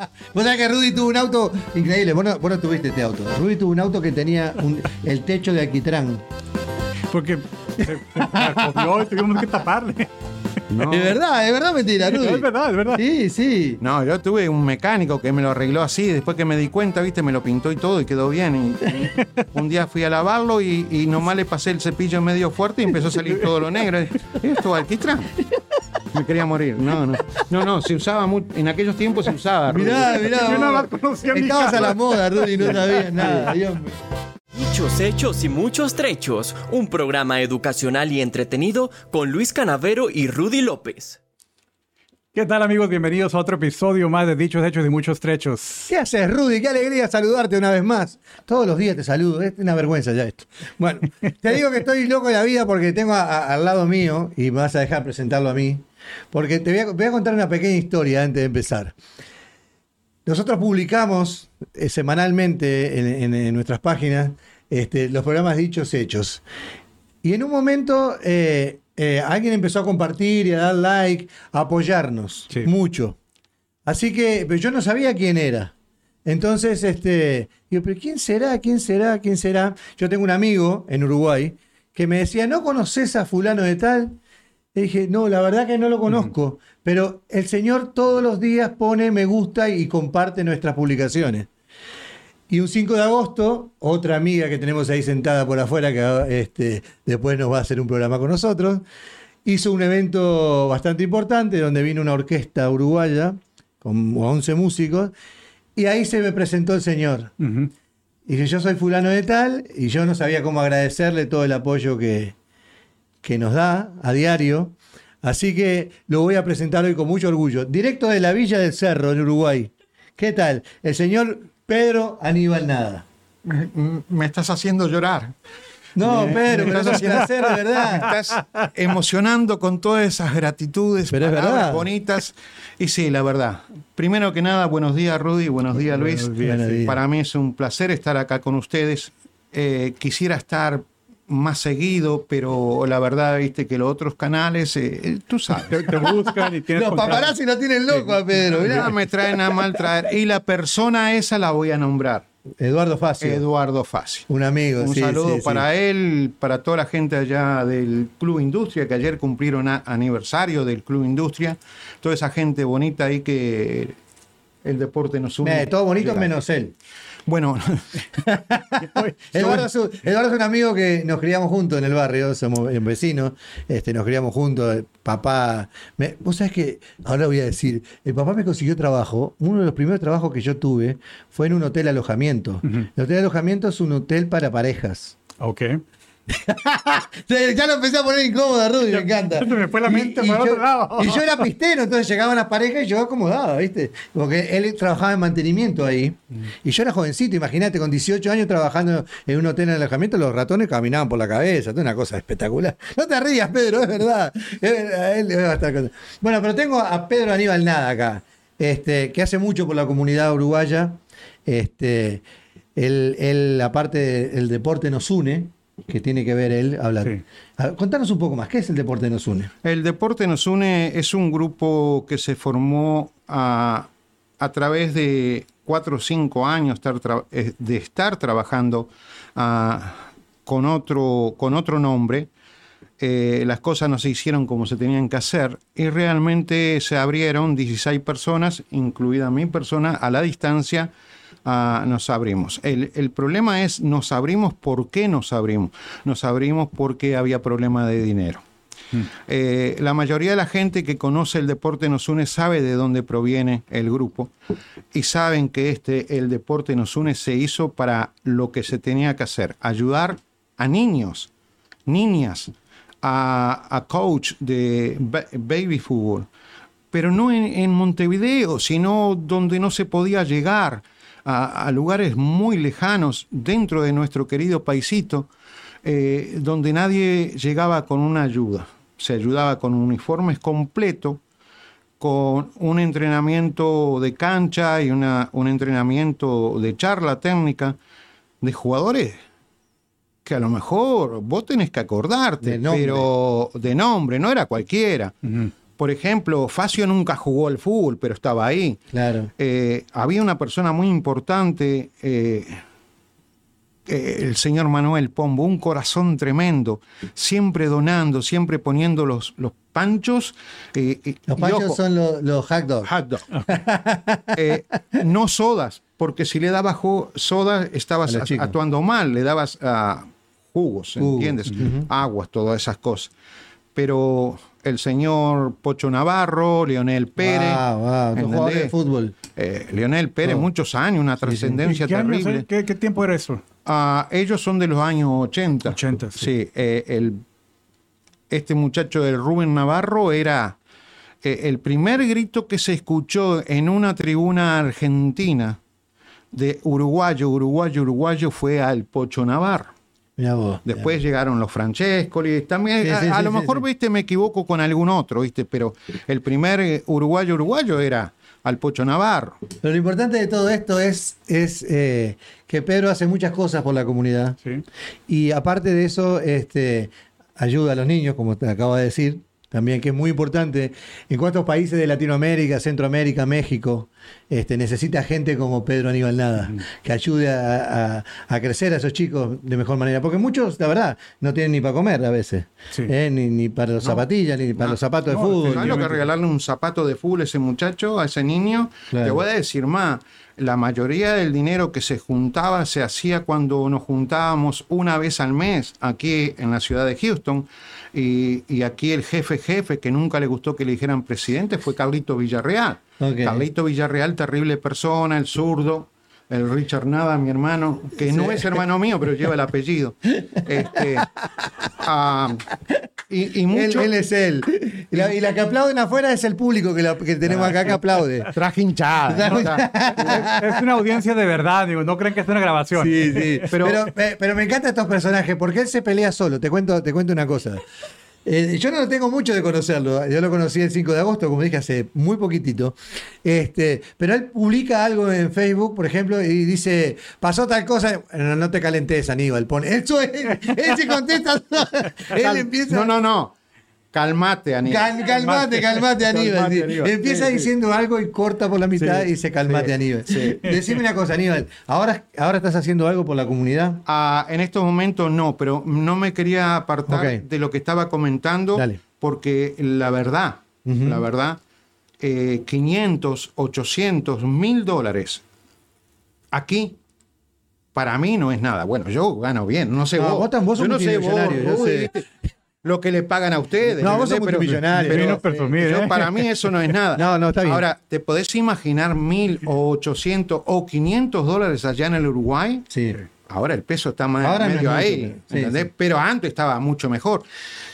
Vos sabés que Rudy tuvo un auto increíble. Vos no, vos no tuviste este auto. Rudy tuvo un auto que tenía un- el techo de alquitrán. Porque se, se carcomió y tuvimos que taparle. No. Es verdad, es verdad mentira, Rudy. Es verdad, es verdad. Sí, sí. No, yo tuve un mecánico que me lo arregló así, después que me di cuenta, viste, me lo pintó y todo y quedó bien. Y, y un día fui a lavarlo y, y nomás le pasé el cepillo medio fuerte y empezó a salir todo lo negro. Esto alquitrán. Me quería morir. No, no. No, no, se usaba mucho. En aquellos tiempos se usaba. Rudy. Mirá, mirá. Yo vos. más conocía Estabas a la moda, Rudy, no sabías nada. Dios mío. Dichos hechos y muchos trechos, un programa educacional y entretenido con Luis Canavero y Rudy López. ¿Qué tal amigos? Bienvenidos a otro episodio más de Dichos Hechos y Muchos Trechos. ¿Qué haces, Rudy? Qué alegría saludarte una vez más. Todos los días te saludo. Es una vergüenza ya esto. Bueno, te digo que estoy loco de la vida porque tengo a- a- al lado mío, y me vas a dejar presentarlo a mí, porque te voy a, voy a contar una pequeña historia antes de empezar. Nosotros publicamos eh, semanalmente en, en- en nuestras páginas este, los programas Dichos Hechos. Y en un momento eh, eh, alguien empezó a compartir y a dar like, a apoyarnos Sí. mucho. Así que, pero yo no sabía quién era. Entonces, este, digo, pero ¿quién será? ¿Quién será? ¿Quién será? Yo tengo un amigo en Uruguay que me decía, ¿no conoces a fulano de tal? Le dije, no, la verdad que no lo conozco, pero el señor todos los días pone me gusta y comparte nuestras publicaciones. Y un 5 de agosto, otra amiga que tenemos ahí sentada por afuera, que este, después nos va a hacer un programa con nosotros, hizo un evento bastante importante donde vino una orquesta uruguaya con 11 músicos, y ahí se me presentó el señor. Y dije, yo soy fulano de tal, y yo no sabía cómo agradecerle todo el apoyo que, que nos da a diario. Así que lo voy a presentar hoy con mucho orgullo. Directo de la Villa del Cerro, en Uruguay. ¿Qué tal? El señor Pedro Aníbal Nada. Me, me estás haciendo llorar. No, Pedro, Me un estás haciendo- de Me verdad. estás emocionando con todas esas gratitudes, Pero es palabras verdad. bonitas. Y sí, la verdad. Primero que nada, buenos días, Rudy. Buenos días, Luis. Buenos días, sí. Para mí es un placer estar acá con ustedes. Eh, quisiera estar más seguido, pero la verdad, viste que los otros canales, eh, eh, tú sabes. Te, te buscan y tienes Los paparazzi lo tienen loco a Pedro. mirá. Me traen a mal traer. Y la persona esa la voy a nombrar. Eduardo Facio. Eduardo Fassi. Un amigo. Un sí, saludo sí, sí. para él, para toda la gente allá del Club Industria, que ayer cumplieron a- aniversario del Club Industria. Toda esa gente bonita ahí que el deporte nos une. Eh, todo bonito menos él. Bueno, Eduardo es, un, Eduardo es un amigo que nos criamos juntos en el barrio, somos vecinos, este, nos criamos juntos, papá, me- vos sabés que, ahora voy a decir, el papá me consiguió trabajo, uno de los primeros trabajos que yo tuve fue en un hotel alojamiento. El hotel alojamiento es un hotel para parejas. Ok. Ya lo empecé a poner incómoda, Rudy, me encanta. Me fue la mente por yo, otro lado. y yo era pistero, entonces llegaban las parejas y yo acomodaba, ¿viste? Porque él trabajaba en mantenimiento ahí. Mm. Y yo era jovencito, imagínate, con 18 años trabajando en un hotel en alojamiento, los ratones caminaban por la cabeza, una cosa espectacular. No te rías, Pedro, es verdad. Él Bueno, pero tengo a Pedro Aníbal Nada acá, este, que hace mucho por la comunidad uruguaya. Este, él, él, aparte del deporte nos une, que tiene que ver él hablar. Sí. Contanos un poco más, ¿qué es el deporte nos une? el deporte nos une es un grupo que se formó a, a través de cuatro o cinco años eh, de estar trabajando ah, con, otro, con otro nombre. Eh, las cosas no se hicieron como se tenían que hacer y realmente se abrieron 16 personas, incluida mi persona, a la distancia. Ah, nos abrimos. El, el problema es, nos abrimos, ¿por qué nos abrimos? Nos abrimos porque había problema de dinero. Eh, la mayoría de la gente que conoce el deporte nos une sabe de dónde proviene el grupo y saben que este, el deporte nos une, se hizo para lo que se tenía que hacer, ayudar a niños, niñas, a, a coach de ba- baby fútbol, pero no en, en Montevideo, sino donde no se podía llegar a, a lugares muy lejanos dentro de nuestro querido paisito, eh, donde nadie llegaba con una ayuda. Se ayudaba con uniformes completos, con un entrenamiento de cancha y una- un entrenamiento de charla técnica de jugadores que a lo mejor vos tenés que acordarte, De pero de nombre, no era cualquiera. Por ejemplo, Facio nunca jugó al fútbol, pero estaba ahí. Claro. Eh, había una persona muy importante, eh, eh, el señor Manuel Pombo, un corazón tremendo, siempre donando, siempre poniendo los, los panchos. Los panchos ojo, son los, los hot dogs. hot dog. No sodas, porque si le dabas ju- soda estabas A a- actuando mal, le dabas ah, jugos, Jugo, ¿entiendes? Aguas, todas esas cosas. Pero el señor Pocho Navarro, Leonel Pérez, Wow, wow, jugadores de fútbol. Eh, Leonel Pérez, muchos años, una ¿Y trascendencia terrible. ¿Qué, qué tiempo era eso? Ah, ellos son de los años 80. 80, sí. eh, el, este muchacho del Rubén Navarro era eh, el primer grito que se escuchó en una tribuna argentina de uruguayo, uruguayo, uruguayo fue al Pocho Navarro. Vos. Después llegaron los Francescoli, también Sí, a, sí, a sí, lo mejor viste me equivoco con algún otro, viste, pero el primer eh, uruguayo uruguayo era al Pocho Navarro. Pero lo importante de todo esto es, es eh, que Pedro hace muchas cosas por la comunidad. Sí. Y aparte de eso, este, ayuda a los niños, como te acabo de decir, también que es muy importante. En cuántos países de Latinoamérica, Centroamérica, México, este, necesita gente como Pedro Aníbal Nada, que ayude a, a- a crecer a esos chicos de mejor manera. Porque muchos, la verdad, no tienen ni para comer a veces. Sí. ¿eh? Ni, ni para las zapatillas, ni para No. los zapatos No, de fútbol. ¿Sabes lo que regalarle un zapato de fútbol a ese muchacho, a ese niño? Claro. Te voy a decir más. La mayoría del dinero que se juntaba se hacía cuando nos juntábamos una vez al mes aquí en la ciudad de Houston. Y, y aquí el jefe jefe, que nunca le gustó que le dijeran presidente, fue Carlito Villarreal. Carlito Villarreal, terrible persona, el zurdo. El Richard Nada, mi hermano, que no es hermano mío, pero lleva el apellido. Este, ah, y, mucho, él es él. Y la, y la que aplauden afuera es el público que, la- que tenemos acá que aplaude. traje hinchada. ¿no? Es, es una audiencia de verdad, digo, no creen que es una grabación. Sí, sí. Pero, Pero- pero, pero me encantan estos personajes porque él se pelea solo. Te cuento, te cuento una cosa. Eh, yo no tengo mucho de conocerlo. Yo lo conocí el 5 de agosto, como dije, hace muy poquitito. Este, pero él publica algo en Facebook, por ejemplo, y dice, pasó tal cosa. No, no te calentes, Aníbal. Pone, eso es, él se contesta. él empieza. No, no, no. Calmate, Aníbal. Cal- calmate, calmate, Aníbal. Calmate, sí. Aníbal. Empieza Sí, sí. diciendo algo y corta por la mitad y dice calmate, Aníbal. sí. Decime una cosa, Aníbal. ¿Ahora, ¿Ahora estás haciendo algo por la comunidad? Ah, en estos momentos no, pero no me quería apartar de lo que estaba comentando, Dale. porque la verdad, la verdad, eh, 500, 800, 1000 dólares aquí. Para mí no es nada. Bueno, yo gano bien, no sé No, vos. vos yo no sé vos, multimillonario, yo sé. Lo que le pagan a ustedes. No, vos sos no, Yo, ¿eh? para mí eso no es nada. No, no, está bien. Ahora, ¿te podés imaginar mil o 800 o 500 dólares allá en el Uruguay? Sí. Ahora el peso está más Ahora no medio es mucho, ahí, sí, ¿entendés? sí. Pero antes estaba mucho mejor.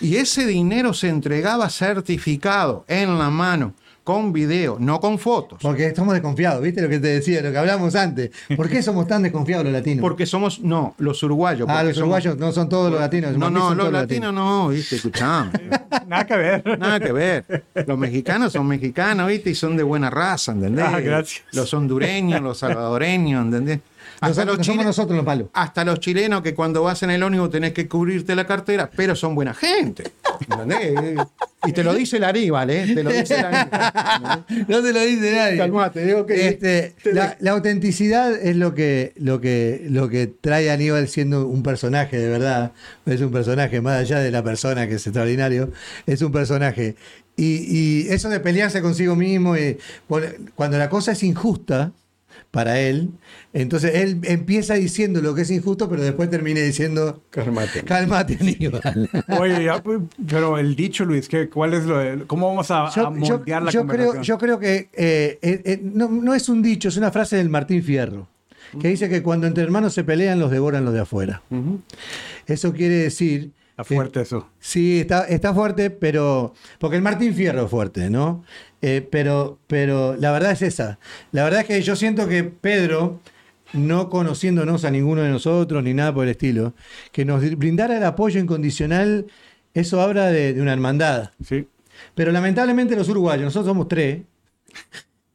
Y ese dinero se entregaba certificado en la mano, con video, no con fotos. Porque estamos desconfiados, ¿viste lo que te decía, lo que hablamos antes? ¿Por qué somos tan desconfiados los latinos? Porque somos, no, los uruguayos. ah, los somos- uruguayos no son todos los latinos. No, no, los latinos no, viste, escuchame. Nada que ver. Nada que ver. Los mexicanos son mexicanos, ¿viste? Y son de buena raza, ¿entendés? Ah, gracias. Los hondureños, los salvadoreños, ¿entendés? Hasta Nosotros, los, somos nosotros los malos. hasta los chilenos que cuando vas en el ómnibus tenés que cubrirte la cartera, pero son buena gente. ¿entendés? Y te lo dice el Aníbal, ¿eh? Te lo dice el Aníbal. No te lo dice nadie. Calmate, digo que- Este, te- la, la autenticidad es lo que, lo, que, lo que trae a Aníbal siendo un personaje de verdad. Es un personaje, más allá de la persona que es extraordinario, es un personaje. Y, y eso de pelearse consigo mismo, y por- cuando la cosa es injusta para él, entonces él empieza diciendo lo que es injusto, pero después termina diciendo, Calmate. cálmate Aníbal. Oye, ya, pues, pero el dicho, Luis, ¿qué, ¿cuál es lo de- ¿Cómo vamos a, a Yo, yo- moldear la yo creo, yo creo que eh, eh, eh, no, no es un dicho, es una frase del Martín Fierro, que dice que cuando entre hermanos se pelean, los devoran los de afuera. Eso quiere decir... Está que- fuerte eso. Sí, está, está fuerte, pero. Porque el Martín Fierro es fuerte, ¿no? Eh, pero, pero la verdad es esa. La verdad es que yo siento que Pedro, no conociéndonos a ninguno de nosotros ni nada por el estilo, que nos brindara el apoyo incondicional, eso habla de, de una hermandad. Sí. Pero lamentablemente los uruguayos, nosotros somos tres,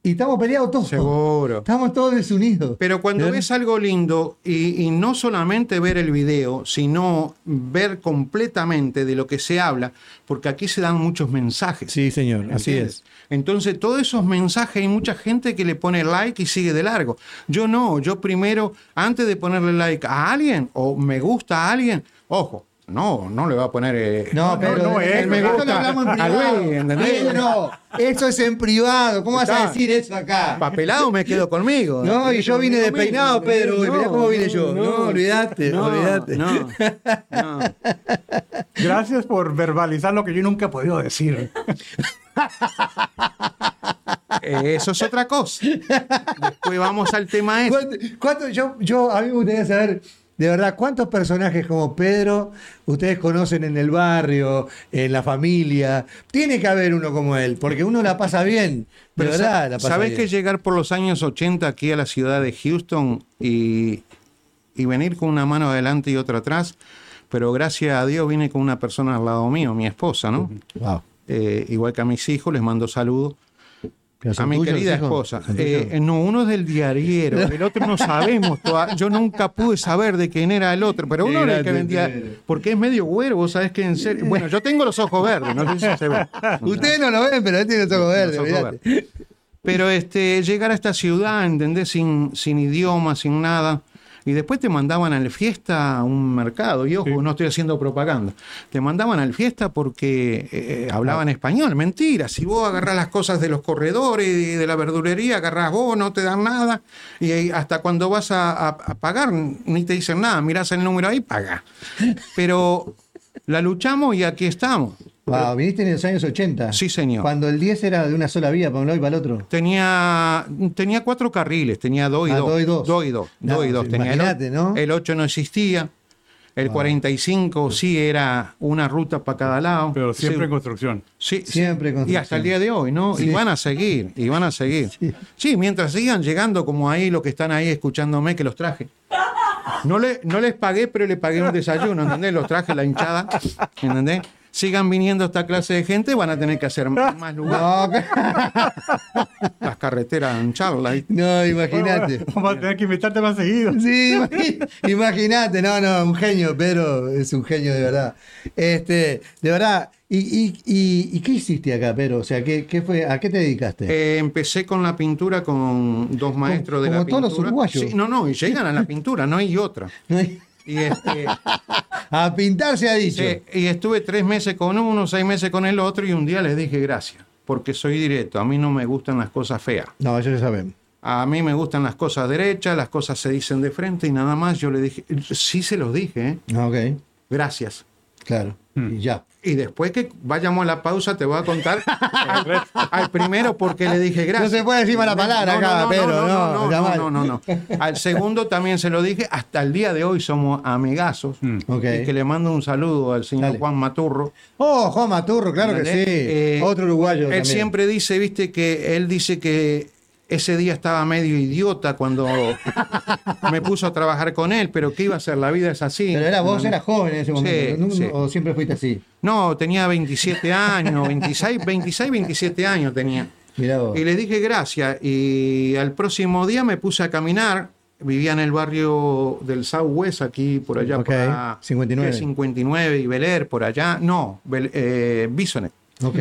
Y estamos peleados todos. Seguro. Estamos todos desunidos. Pero cuando ¿Verdad? ves algo lindo y, y no solamente ver el video, sino ver completamente de lo que se habla, porque aquí se dan muchos mensajes. Sí, señor, así es. Entonces, todos esos mensajes, hay mucha gente que le pone like y sigue de largo. Yo no, yo primero, antes de ponerle like a alguien o me gusta a alguien, ojo, no, no le va a poner. eh, No, pero no, eh, eh, me esto gusta lo hablamos en a privado. Luis, ¿entendés? Pedro, eso es en privado. ¿Cómo vas a decir eso acá? papelado me quedo conmigo. No, y yo vine despeinado, mismo, Pedro. y no, mirá cómo vine yo. No, no, olvídate, no, olvídate. no, no. Gracias por verbalizar lo que yo nunca he podido decir. Eh, Eso es otra cosa. Después vamos al tema ese. ¿Cuánto, cuánto- yo, yo, a mí me gustaría saber, de verdad, cuántos personajes como Pedro ustedes conocen en el barrio, en la familia. Tiene que haber uno como él, porque uno la pasa bien. De Pero verdad, sa- la pasa ¿Sabés bien. que llegar por los años 80 aquí a la ciudad de Houston y, y venir con una mano adelante y otra atrás? Pero gracias a Dios vine con una persona al lado mío, mi esposa, ¿no? Wow. Eh, igual que a mis hijos, les mando saludos. ¿Pero A mi tuyos, querida esposa. ¿Son Eh, no, uno es del diariero, el otro no sabemos. toda- yo nunca pude saber de quién era el otro, pero uno era el que vendía. Porque es medio güero, vos sabés que en serio. Bueno, yo tengo los ojos verdes, no sé si se ve. Ustedes no lo ven, pero él tiene los ojos verdes. Los ojos olvídate. Pero este, llegar a esta ciudad, ¿entendés? Sin, sin idioma, sin nada. Y después te mandaban al fiesta a un mercado. Y ojo, no estoy haciendo propaganda. Te mandaban al fiesta porque eh, hablaban español. Mentira. Si vos agarrás las cosas de los corredores y de la verdulería, agarrás vos, no te dan nada. Y hasta cuando vas a, a- a pagar, ni te dicen nada. Mirás el número ahí, paga. Pero la luchamos y aquí estamos. Wow, viniste en los años 80. Sí, señor. Cuando el 10 era de una sola vía, para un lado y para el otro. Tenía, tenía cuatro carriles, tenía dos y Ah, dos. dos y dos. Dos y dos. No, dos y dos. sí, Tenía el, ¿no? el 8 no existía. El 45 sí era una ruta para cada lado. Pero siempre Sí, en construcción. sí, Siempre sí. con Y hasta el día de hoy, ¿no? Sí. Y van a seguir, y van a seguir. Sí. Sí. mientras sigan llegando como ahí los que están ahí escuchándome que los traje. No, le, no les pagué, pero le pagué un desayuno, ¿entendés? Los traje la hinchada, ¿entendés? Sigan viniendo esta clase de gente, van a tener que hacer más lugares. No, Las carreteras en charla. no, imagínate. Vamos a tener que invitarte más seguido. Sí, imagínate, no, no, un genio, Pedro es un genio de verdad. Este, de verdad, ¿y, y, y, y qué hiciste acá, Pedro? O sea, ¿qué, qué fue, ¿a qué te dedicaste? Eh, empecé con la pintura con dos maestros de como la todos pintura. los uruguayos. Sí, no, no, y llegan a la pintura, no hay otra. No hay- Y, este, A pintar se ha dicho. sí, y estuve tres meses con uno, seis meses con el otro, y un día les dije gracias, porque soy directo, a mí no me gustan las cosas feas. No, eso ya sabemos. A mí me gustan las cosas derechas, las cosas se dicen de frente y nada más. Yo le dije, sí se los dije, ¿eh? Ah, Ok, gracias. claro. Y ya. Y después que vayamos a la pausa, te voy a contar al, al primero porque le dije gracias. No se puede decir mala palabra acá, Pedro, no, no, ya no, no, no, no. Al segundo también se lo dije. Hasta el día de hoy somos amigazos. Ok. Y que le mando un saludo al señor Dale. Juan Maturro. Oh, Juan Maturro, claro que sí. Eh, Otro uruguayo. Él también. siempre dice, viste, que él dice que ese día estaba medio idiota cuando me puso a trabajar con él, pero ¿qué iba a hacer? La vida es así. Pero era vos, eras joven en ese momento. sí. ¿O siempre fuiste así? No, tenía 27 años, 26, 26, 27 años tenía. Mirá vos. Y le dije gracias. Y al próximo día me puse a caminar. Vivía en el barrio del Southwest, aquí por allá. Ok, por la- 59. ¿qué? 59 y Bel Air, por allá. No, Bel- eh, Bisonet. Ok.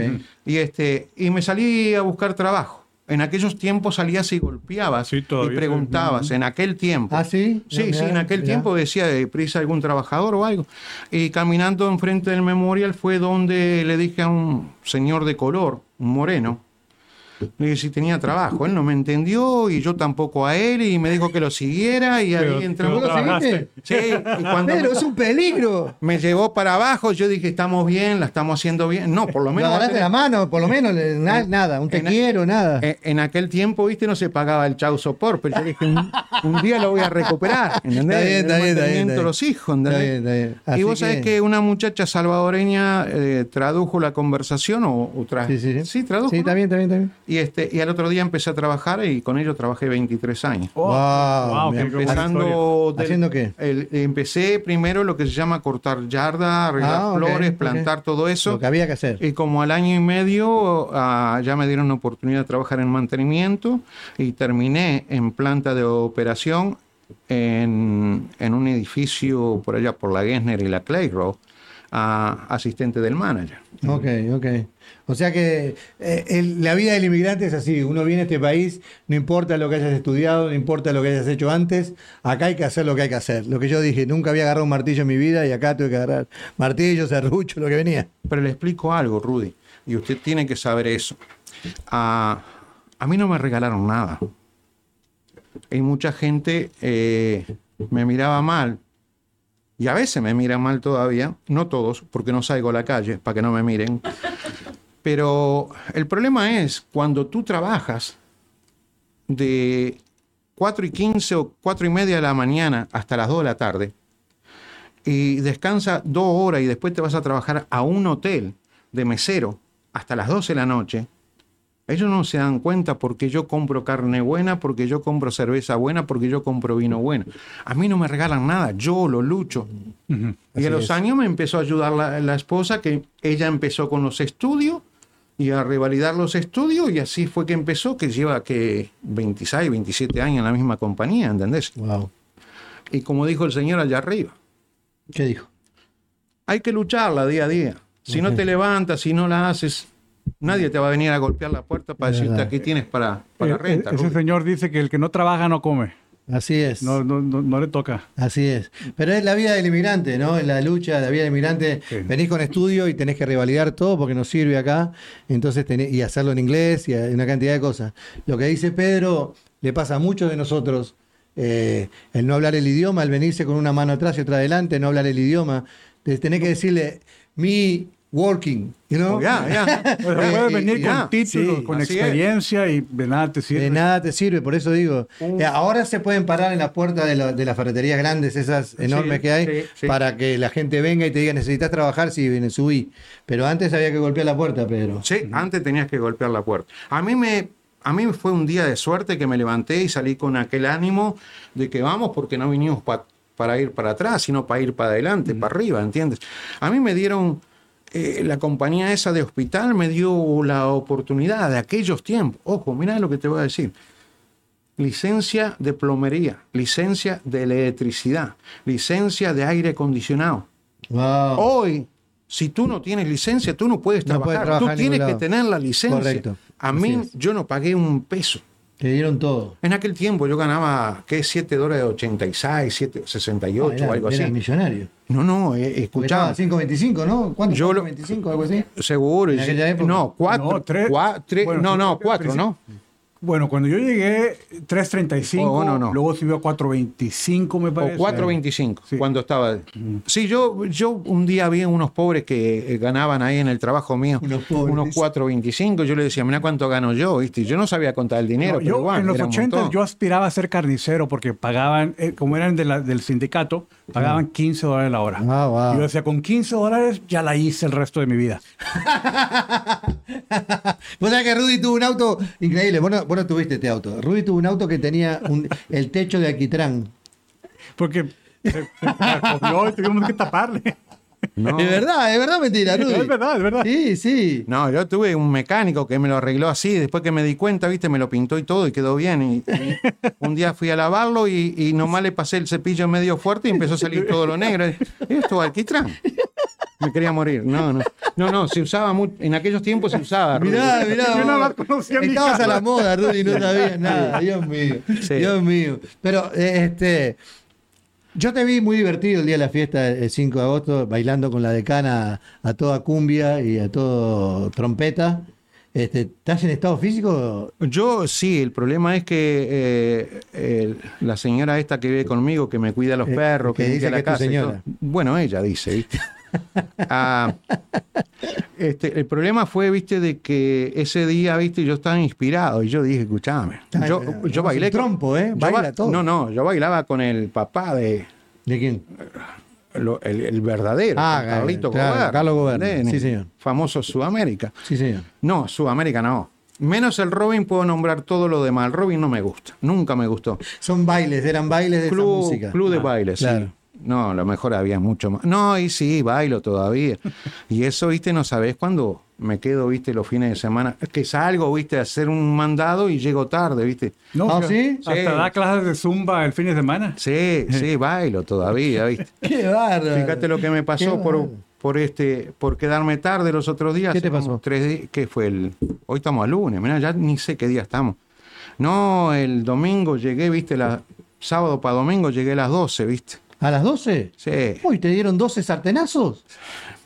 Y, este, y me salí a buscar trabajo. En aquellos tiempos salías y golpeabas Sí, y preguntabas. En aquel tiempo. ¿Ah, sí? Sí, sí, en aquel tiempo decía de prisa algún trabajador o algo. Y caminando enfrente del memorial fue donde le dije a un señor de color, un moreno, le dije si tenía trabajo. Él no me entendió y yo tampoco a él y me dijo que lo siguiera y Pero- ahí entramos. pero ¿Vos lo trabajaste. seguiste? Sí, y cuando Pero me, es un peligro. me llevó para abajo, yo dije, estamos bien, la estamos haciendo bien. No, por lo menos... agarraste la mano, por lo menos, na- nada, un te en- quiero, nada. En aquel tiempo, viste, no se pagaba el chau sopor, pero yo dije, un, un día lo voy a recuperar. ¿entendés? Está bien, El está bien, está bien, mantenimiento está de los hijos, Está ¿entendés? bien, está bien. Y vos sabés que una muchacha salvadoreña eh, tradujo la conversación o, o tra- Sí, sí, sí. tradujo. Sí, bien, está bien. Y, este, y al otro día empecé a trabajar y con ello trabajé 23 años. Oh, Wow, wow. Empezando del- ¿Haciendo qué? el- empecé primero lo que se llama cortar yarda, arreglar Ah, flores, plantar todo eso. Lo que había que hacer. Y como al año y medio ah, ya me dieron la oportunidad de trabajar en mantenimiento y terminé en planta de operación en, en un edificio por allá por la Gessner y la Clay Road, ah, asistente del manager. Ok, ok. O sea que eh, la vida del inmigrante es así. Uno viene a este país, no importa lo que hayas estudiado, no importa lo que hayas hecho antes, acá hay que hacer lo que hay que hacer. Lo que yo dije, nunca había agarrado un martillo en mi vida y acá tuve que agarrar martillo, serrucho, lo que venía. Pero le explico algo, Rudy, y usted tiene que saber eso. A mí no me regalaron nada. Y mucha gente eh, me miraba mal, y a veces me miran mal todavía, no todos, porque no salgo a la calle para que no me miren. Pero el problema es cuando tú trabajas de 4 y 15 o 4 y media de la mañana hasta las 2 de la tarde, y descansa dos horas y después te vas a trabajar a un hotel de mesero hasta las 12 de la noche, ellos no se dan cuenta porque yo compro carne buena, porque yo compro cerveza buena, porque yo compro vino bueno. A mí no me regalan nada, yo lo lucho. Y a los es. años me empezó a ayudar la, la esposa, que ella empezó con los estudios y a revalidar los estudios, y así fue que empezó, que lleva que 26, 27 años en la misma compañía, ¿entendés? Wow. Y como dijo el señor allá arriba, ¿Qué dijo? hay que lucharla día a día. Si no te levantas, si no la haces, nadie te va a venir a golpear la puerta para decirte verdad. aquí tienes para, para Eh, renta. eh, ese Rudy". señor dice que el que no trabaja no come. Así es. No, no, no, no le toca. Así es. Pero es la vida del inmigrante, ¿no? Es la lucha, la vida del inmigrante. Sí. Venís con estudio y tenés que revalidar todo porque no sirve acá. Entonces tenés, y hacerlo en inglés y una cantidad de cosas. Lo que dice Pedro le pasa a muchos de nosotros. eh, el no hablar el idioma, el venirse con una mano atrás y otra adelante, no hablar el idioma. Te- Tenés que decirle, me working, you know? Oh, ya, ya. Pero Eh, puede y- venir y- con ah, títulos, sí, con es. experiencia y de nada te sirve. De nada te sirve, por eso digo. eh, ahora se pueden parar en la puerta de, la- de las ferreterías grandes, esas enormes que hay, sí, para que la gente venga y te diga, necesitas trabajar, si viene, subí. Pero antes había que golpear la puerta, Pedro. Sí, antes tenías que golpear la puerta. A mí me, a mí fue un día de suerte que me levanté y salí con aquel ánimo de que vamos porque no vinimos pa- para ir para atrás, sino para ir para adelante, para arriba, ¿entiendes? A mí me dieron, eh, la compañía esa de hospital me dio la oportunidad de aquellos tiempos. Ojo, mira lo que te voy a decir. Licencia de plomería, licencia de electricidad, licencia de aire acondicionado. Wow. Hoy, si tú no tienes licencia, tú no puedes No trabajar. puedes trabajar tú tienes que tener la licencia. Correcto. A mí, yo no pagué un peso. Te dieron todo. En aquel tiempo yo ganaba, ¿qué? 7 dólares 86, 7, 68 Ah, era- algo así. millonario. No, no, eh, escuchaba. estaba 5.25, ¿no? ¿Cuánto? Yo lo- 25, algo así. Seguro. En aquella época. No, 4. No, tres. Bueno, no, no, al 4, principio. ¿no? Bueno, cuando yo llegué, 3.35, Oh, no, no. luego subió a 4.25, me parece. O 4.25, Sí. cuando estaba. Sí, yo, yo un día vi unos pobres que eh, ganaban ahí en el trabajo mío, Unos unos dice. 4.25. Yo le decía, mira cuánto gano yo, ¿viste? Yo no sabía contar el dinero. No, pero yo igual, en los era un 80 montón. yo aspiraba a ser carnicero porque pagaban, eh, como eran de la- del sindicato, pagaban 15 dólares la hora. Ah, wow. Y Yo decía, con 15 dólares ya la hice el resto de mi vida. Vos sabés que Rudy tuvo un auto increíble. Vos no, vos no tuviste este auto. Rudy tuvo un auto que tenía un- el techo de alquitrán. Porque se, se y tuvimos que taparle. No. Es verdad, es verdad, mentira, Rudy. Es verdad, es verdad. Sí, sí. No, yo tuve un mecánico que me lo arregló así, después que me di cuenta, viste, me lo pintó y todo y quedó bien. Y, y un día fui a lavarlo y, y nomás le pasé el cepillo medio fuerte y empezó a salir todo lo negro. Y, Esto alquitrán. Me quería morir. No, no. No, no, se usaba mucho. En aquellos tiempos se usaba. Rudy. Mirá, mirá. Yo mi Estabas a la moda, Rudy, no sabías nada. Dios mío. Sí. Dios mío. Pero, eh, este. Yo te vi muy divertido el día de la fiesta, el 5 de agosto, bailando con la decana a toda cumbia y a todo trompeta. Este, ¿Estás en estado físico? Yo sí, el problema es que eh, el- la señora esta que vive conmigo, que me cuida los Eh, perros, que que, dice limpia que la es casa. y señora. todo, bueno, ella dice, ¿viste? Ah, este, el problema fue, viste, de que ese día, viste, yo estaba inspirado y yo dije, escuchame, yo, yo bailé. un trompo, ¿eh? Baila ba- todo. No, no, yo bailaba con el papá de, ¿De quién? lo- el, el verdadero, Ah, Carlito claro, Carlos ¿entendés? sí, señor. Famoso Sudamérica. Sí, señor. No, Sudamérica no. Menos el Robin puedo nombrar todo lo demás. El Robin no me gusta, nunca me gustó. Son bailes, eran bailes de esa Club, música. club de Ah, baile, sí. No, a lo mejor había mucho más. No, y sí, bailo todavía. Y eso, viste, no sabes cuándo me quedo, viste, los fines de semana. Es que salgo, viste, a hacer un mandado y llego tarde, viste. No, ¿Ah, sí? Hasta Sí. da clases de zumba el fin de semana. Sí, sí, bailo todavía, viste. Qué bárbaro. Fíjate lo que me pasó por, por este, por quedarme tarde los otros días. ¿Qué te pasó? Tres días, ¿qué fue el? Hoy estamos a lunes, mira, ya ni sé qué día estamos. No, el domingo llegué, viste, la sábado para domingo llegué a las 12, viste. ¿A las 12? Sí, Uy, ¿te dieron 12 sartenazos?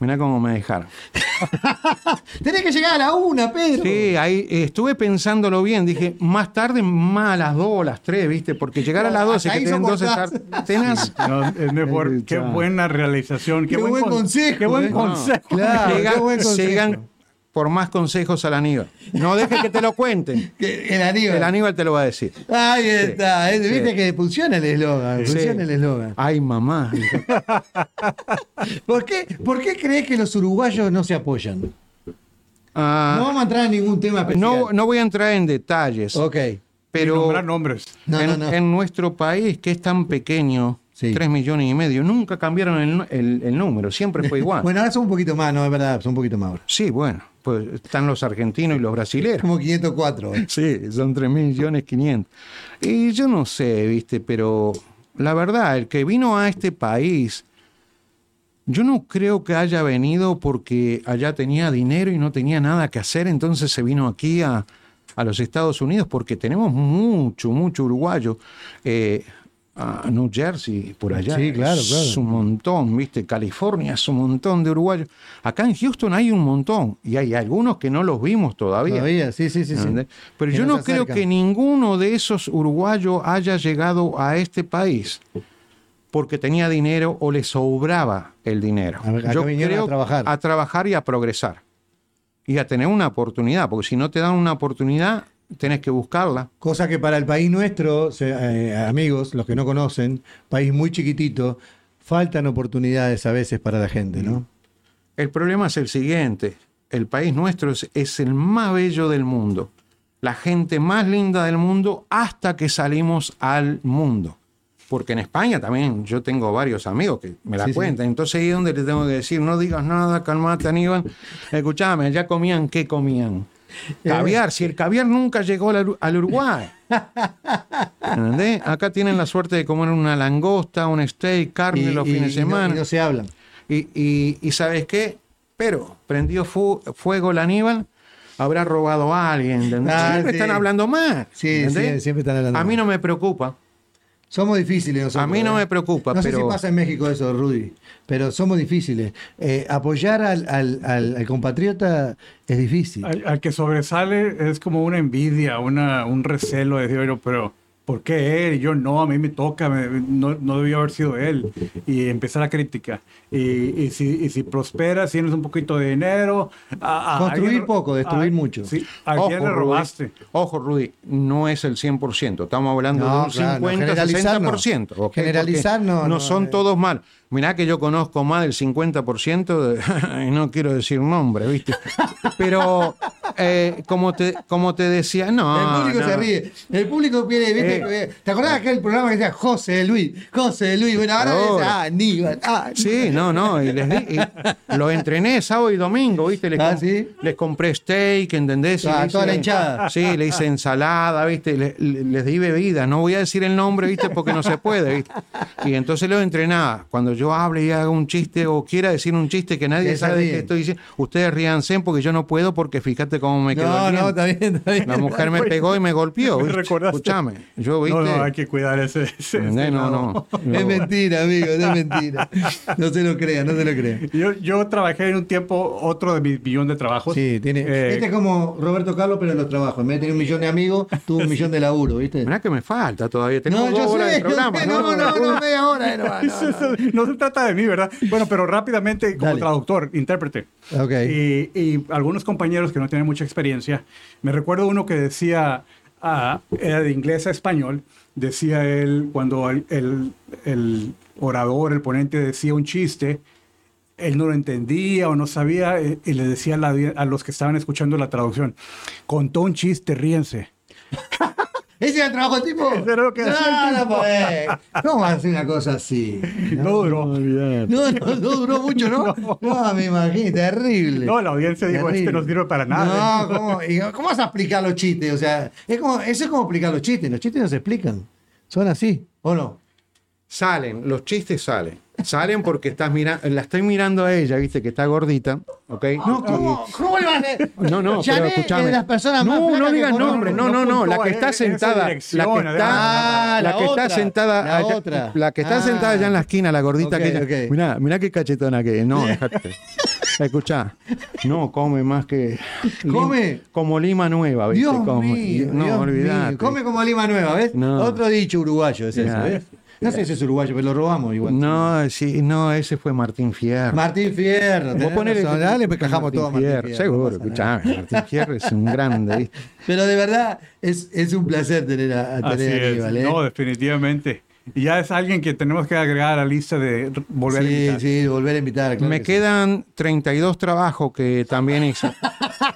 mira cómo me dejaron. Tenés que llegar a la 1, Pedro. Sí, ahí eh, estuve pensándolo bien. Dije, más tarde, más a las 2 o las 3, ¿viste? Porque llegar a las 12, Hasta que ahí tienen 12 soportás. sartenas. No, es mejor. Qué buena realización. Qué, Qué buen con- consejo, Qué buen ¿eh? consejo. Claro, Llegan- qué buen consejo. llegan por más consejos al Aníbal. No dejes que te lo cuenten. El Aníbal. El Aníbal te lo va a decir. Ahí está. ¿eh? Viste Sí. que funciona el eslogan. Sí. Funciona el eslogan. Ay, mamá. ¿Por qué, ¿Por qué crees que los uruguayos no se apoyan? Ah, No vamos a entrar en ningún tema especial. no, no voy a entrar en detalles, Ok. Pero nombrar nombres. No, en, no, no. en nuestro país, que es tan pequeño, Sí. 3 millones y medio, nunca cambiaron el, el- el número, siempre fue igual. Bueno, ahora son un poquito más, no, es verdad, son un poquito más ahora. Sí, bueno, pues están los argentinos y los brasileños. Como 504. ¿eh? Sí, son 3 millones 500. Y yo no sé, viste, pero la verdad, el que vino a este país, yo no creo que haya venido porque allá tenía dinero y no tenía nada que hacer, entonces se vino aquí a, a los Estados Unidos porque tenemos mucho, mucho uruguayo. Eh, a New Jersey, por allá. Sí, claro, es claro. un montón, ¿viste? California es un montón de uruguayos. Acá en Houston hay un montón y hay algunos que no los vimos todavía. Todavía, sí, sí, sí. Pero Que yo no creo que ninguno de esos uruguayos haya llegado a este país porque tenía dinero o le sobraba el dinero. A ver, acá yo creo a trabajar. a trabajar y a progresar. Y a tener una oportunidad, porque si no te dan una oportunidad, tenés que buscarla. Cosa que para el país nuestro, eh, amigos, los que no conocen, país muy chiquitito, faltan oportunidades a veces para la gente, ¿no? El problema es el siguiente. El país nuestro es, es el más bello del mundo. La gente más linda del mundo hasta que salimos al mundo. Porque en España también yo tengo varios amigos que me la Sí, sí. cuentan. Entonces ahí es donde le tengo que decir, no digas nada, calmate Aníbal. Escuchame, ya comían, ¿qué comían? Caviar, si el caviar nunca llegó al, Uruguay. ¿Entendés? Acá tienen la suerte de comer una langosta, un steak, carne los fines de y no- semana. y no se hablan. Y, ¿sabes qué? Pero prendió fu- fuego el Aníbal, habrá robado a alguien. Ah, siempre sí. están hablando más. Sí, siempre están hablando A mí no me preocupa. Somos difíciles nosotros. A mí no ¿eh? me preocupa, No sé pero- si pasa en México eso, Rudy, pero somos difíciles. Eh, apoyar al, al- al- al compatriota es difícil. Al, al que sobresale es como una envidia, una, un recelo de decir, "Oye, pero ¿por qué él? Y yo no, a mí me toca, me- no, no debió haber sido él. Y empezar la crítica. Y, y si, y si prosperas, tienes un poquito de dinero. a- a Construir alguien- poco, destruir a- mucho. Sí, a quién le Rudy, robaste. ojo, Rudy, no es el 100%. Estamos hablando No, de un claro, no, 50, generalizar no. 60%. ¿ok? Porque Generalizar no, No no, son eh. todos mal. Mirá que yo conozco más del 50%, de- y no quiero decir nombre, ¿viste? Pero, eh, como, te, como te decía, no. el público no. se ríe. El público viene, ¿viste? Eh. ¿Te acordás de aquel programa que decía José Luis? José Luis. Bueno, ahora dice, ah, Aníbal. Ah, Sí, no, no, y les di- y lo entrené sábado y domingo, ¿viste? Les, Ah, com- ¿sí? les compré steak, ¿entendés? Ah, toda la hinchada. Sí, le hice ensalada, ¿viste? Le- le- les di bebida, no voy a decir el nombre, ¿viste? Porque no se puede, ¿viste? Y entonces los entrenaba. Cuando yo hable y haga un chiste o quiera decir un chiste que nadie sabe qué estoy diciendo, ustedes ríanse porque yo no puedo porque fíjate cómo me quedó. No, el no, está bien, está bien. La mujer me pegó y me golpeó. Escúchame, yo, ¿viste? No, no, hay que cuidar ese. ese- No, ese no. Es mentira, amigo, es mentira. No se lo crea, no se lo crea. Yo, yo trabajé en un tiempo otro de mi millón de trabajos. Sí, tiene. Eh, este es como Roberto Carlos, pero en los trabajos. En vez de tener un millón de amigos, tuvo un millón de laburo, ¿viste? Mirá que me falta todavía. Tenemos No, dos yo horas sé, de yo programa. sé, no, no, no, media hora. No, no, se trata de mí, ¿verdad? Bueno, pero rápidamente, como Dale. traductor, intérprete. Ok. Y, y algunos compañeros que no tienen mucha experiencia, me recuerdo uno que decía, ah, era de inglés a español, decía él, cuando el, el- el orador, el ponente decía un chiste, él no lo entendía o no sabía, eh, y le decía a, la- a los que estaban escuchando la traducción, contó un chiste, ríense. ¿Ese era el trabajo del tipo? Eso era lo que hacía el no, no tipo. podés. ¿Cómo vas a hacer una cosa así? No duró. No, no, no duró mucho, ¿no? No, me imagino, terrible. No, la audiencia dijo, este no sirve para nada. No, ¿cómo, y ¿cómo vas a explicar los chistes? O sea, es como, eso es como explicar los chistes. Los chistes no se explican. Son así, ¿o no? Salen, los chistes salen. Salen porque estás mirando, la estoy mirando a ella, viste, que está gordita, ¿ok? No, ¿cómo, ¿cómo le vas a? No, no, pero Janet escúchame. es de las personas más no, no digas nombre, no, no, no, la que está Esa sentada, la que está, Ah, la que está sentada, la allá- otra. la que está Ah. sentada allá en la esquina, la gordita que ella. Mirá, mirá qué cachetona que es. No, déjate. Escuchá, no come más que ¿Come? como lima nueva, ¿viste? Dios mío, no, Dios mío. Come como Lima Nueva, ¿ves? No. Otro dicho uruguayo es Ya. ¿ves? No sé si es uruguayo, pero lo robamos igual. No, sí, no, ese fue Martín Fierro. Martín Fierro. Vos razón. que- Dale, pues cajamos Martín todo a Martín Fierro, Fierro. Seguro, no escuchame, Martín Fierro es un grande, ¿viste? Pero de verdad, es, es un placer tener a, a Así tener a es. Aníbal, ¿eh? No, definitivamente. Y ya es alguien que tenemos que agregar a la lista de volver a sí, invitar. sí, volver a invitar. claro Me que quedan 32 trabajos que también hice.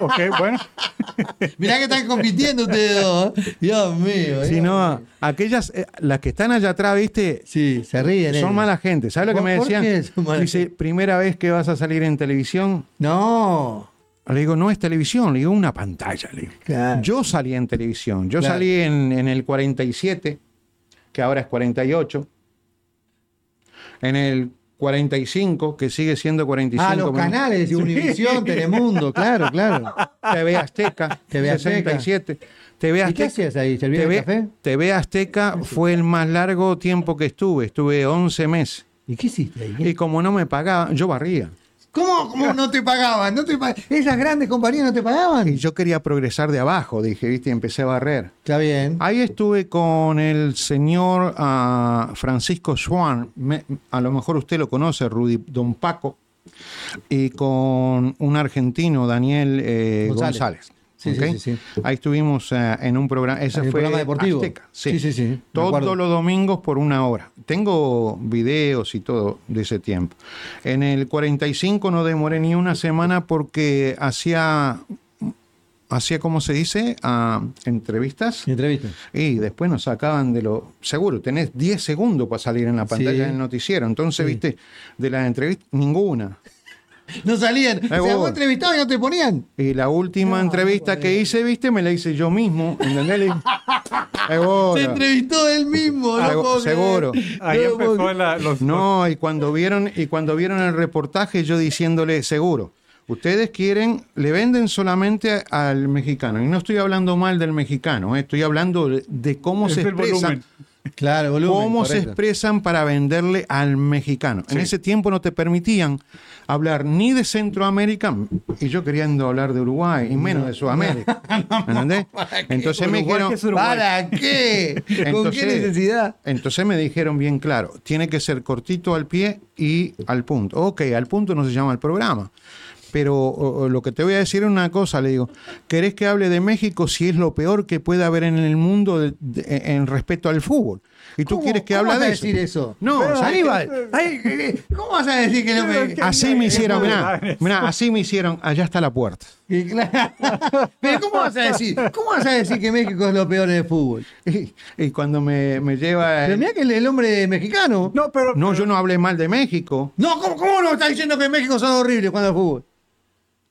Ok, bueno. sí. Mirá que están compitiendo ustedes dos. ¿eh? Dios mío. Si Dios no, mío. aquellas, eh, las que están allá atrás, ¿viste? Sí, se ríen. Son ellos. mala gente. ¿Sabes lo que ¿Por- me por decían? qué son mala Dice, gente? primera vez que vas a salir en televisión. No. Le digo, no es televisión, le digo una pantalla. le digo. Claro. Yo salí en televisión. Yo Claro. salí en, en el 47, que ahora es 48. En el 45, que sigue siendo 45. Ah, los canales de Univisión, Telemundo, claro, claro. TV Azteca, TV Azteca. 67. TV ¿Y qué Azteca. hacías ahí? ¿Servías TV, café? TV Azteca fue el más largo tiempo que estuve. Estuve 11 meses. ¿Y qué hiciste ahí? Y como no me pagaban, yo barría. ¿Cómo, cómo no te pagaban? ¿No te pa- ¿Esas grandes compañías no te pagaban? Y yo quería progresar de abajo, dije, viste, y empecé a barrer. Está bien. Ahí estuve con el señor ah, Francisco Schwan, me- a lo mejor usted lo conoce, Rudy Don Paco, y con un argentino, Daniel eh, González. González. Sí, sí, sí, sí. Ahí estuvimos eh, en un programa, ese fue programa deportivo. Azteca, Sí, sí, sí. Todos los domingos por una hora. Tengo videos y todo de ese tiempo. En el 45 no demoré ni una semana porque hacía, hacía ¿cómo se dice? Ah, entrevistas. Entrevista. Y después nos sacaban de lo. Seguro, tenés 10 segundos para salir en la pantalla del noticiero. Entonces, viste, de las entrevistas, ninguna. No salían. Eh, o sea, vos. vos entrevistabas y no te ponían. Y la última No, entrevista no, que hice, viste, me la hice yo mismo. ¿Entendés? Se entrevistó él mismo. no seguro. Ahí empezó la- los, No, y cuando vieron, y cuando vieron el reportaje, yo diciéndole, seguro, ustedes quieren, le venden solamente al mexicano. Y no estoy hablando mal del mexicano, eh, estoy hablando de, de cómo Es se volumen. Claro, volumen. cómo se expresan para venderle al mexicano. En ese tiempo no te permitían hablar ni de Centroamérica, y yo queriendo hablar de Uruguay, y menos de Sudamérica. ¿Entendés? Entonces me dijeron. ¿Para qué? ¿Con qué necesidad? entonces me dijeron bien claro, tiene que ser cortito al pie y al punto. Ok, al punto no se llama el programa. Pero o- lo que te voy a decir es una cosa, le digo, ¿querés que hable de México si es lo peor que puede haber en el mundo de- en respecto al fútbol? ¿Y tú ¿Cómo- quieres que hable de eso? decir eso? No, Pero, ¿sabes Aníbal, ay, eh, ¿cómo vas a decir que no me... Así me hicieron, mirá, mirá, así me hicieron, allá está la puerta. Y claro. Pero ¿cómo vas a decir? ¿Cómo vas a decir que México es lo peor en el fútbol? Y, y cuando me, me lleva... Pero mirá que el, el hombre mexicano. No, pero. No, yo no hablé mal de México No, ¿cómo, cómo no estás diciendo que en México son horribles cuando el fútbol?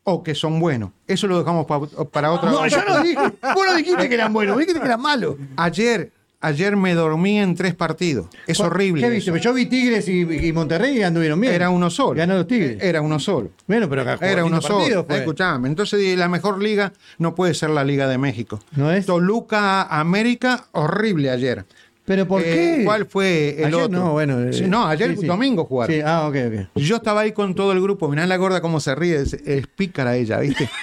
o que son buenos. Eso lo dejamos pa- para otra No, yo no dije. Vos no dijiste que eran buenos, dijiste que eran malos. Ayer ayer me dormí en tres partidos. Es horrible. ¿Qué viste? eso. Yo vi Tigres y, y Monterrey y anduvieron bien. Era uno solo. Ganó los Tigres. Era uno solo. bueno, pero acá Era uno solo. fue. Escuchame. Entonces dije, la mejor liga no puede ser la Liga de México. ¿No es? Toluca América, horrible ayer. ¿Pero por Eh, qué? ¿Cuál fue el Ayer otro? No, bueno. eh, Sí, no, ayer sí, sí. domingo jugaron. Sí, ah, ok, ok. Yo estaba ahí con todo el grupo. Mirá la gorda cómo se ríe. Es, es pícara ella, ¿viste?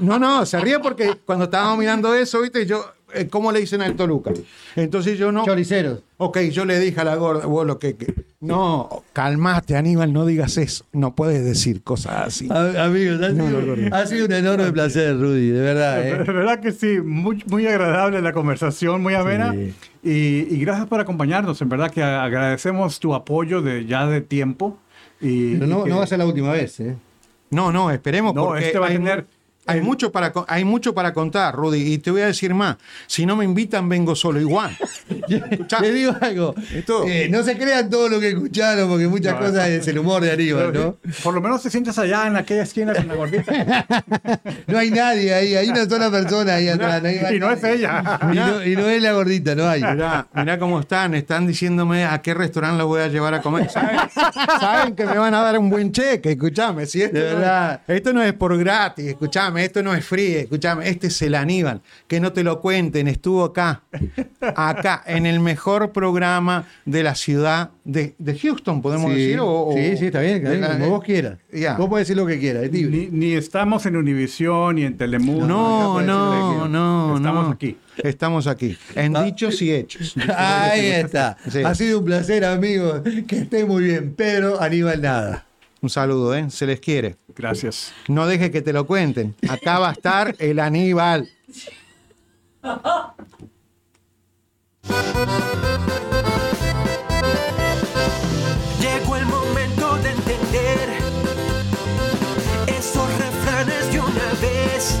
No, no, se ríe porque cuando estábamos mirando eso, ¿viste? Yo, ¿cómo le dicen al Toluca? Entonces yo no. Choriceros. Ok, yo le dije a la gorda, vos lo que. que- no, calmate, Aníbal, no digas eso. No puedes decir cosas así. A- Amigos, ha sido, ha sido un enorme placer, Rudy, de verdad. De ¿eh? verdad que sí, muy, muy agradable la conversación, muy amena. Sí. Y, y gracias por acompañarnos. En verdad que agradecemos tu apoyo de ya de tiempo. Y, Pero y no, que- no va a ser la última vez. ¿eh? No, no, esperemos No, porque este va a tener- hay mucho para hay mucho para contar, Rudy, y te voy a decir más. Si no me invitan vengo solo igual. Les digo algo. Esto- eh, no se crean todo lo que escucharon, porque muchas No. cosas es el humor de Aníbal, ¿no? Por lo menos te sientas allá en aquella esquina con la gordita. No hay nadie ahí, hay una sola persona ahí atrás. no más y no es ella. Y no, y no es la gordita, no hay. Mirá, mirá cómo están, están diciéndome a qué restaurante los voy a llevar a comer. ¿Saben, saben que me van a dar un buen cheque, escúchame. Si esto, De no- verdad. esto no es por gratis, escúchame, esto no es free, escúchame, este es el Aníbal, que no te lo cuenten, estuvo acá, acá, en el mejor programa de la ciudad de, de Houston, podemos sí, decir. o- o- sí, sí, está bien, está bien, la- como vos quieras. Ya. Vos podés decir lo que quieras, es libre. Ni, ni estamos en Univisión ni en Telemundo. No, no, quieras. no, Estamos no. aquí. Estamos aquí, en Ah. dichos y hechos. Ahí está. Sí. Ha sido un placer, amigos. Que esté muy bien. Pedro Aníbal Nada. Un saludo, ¿eh? Se les quiere. Gracias. No deje que te lo cuenten. Acá va a estar el Aníbal. Llegó el momento de entender esos refranes de una vez.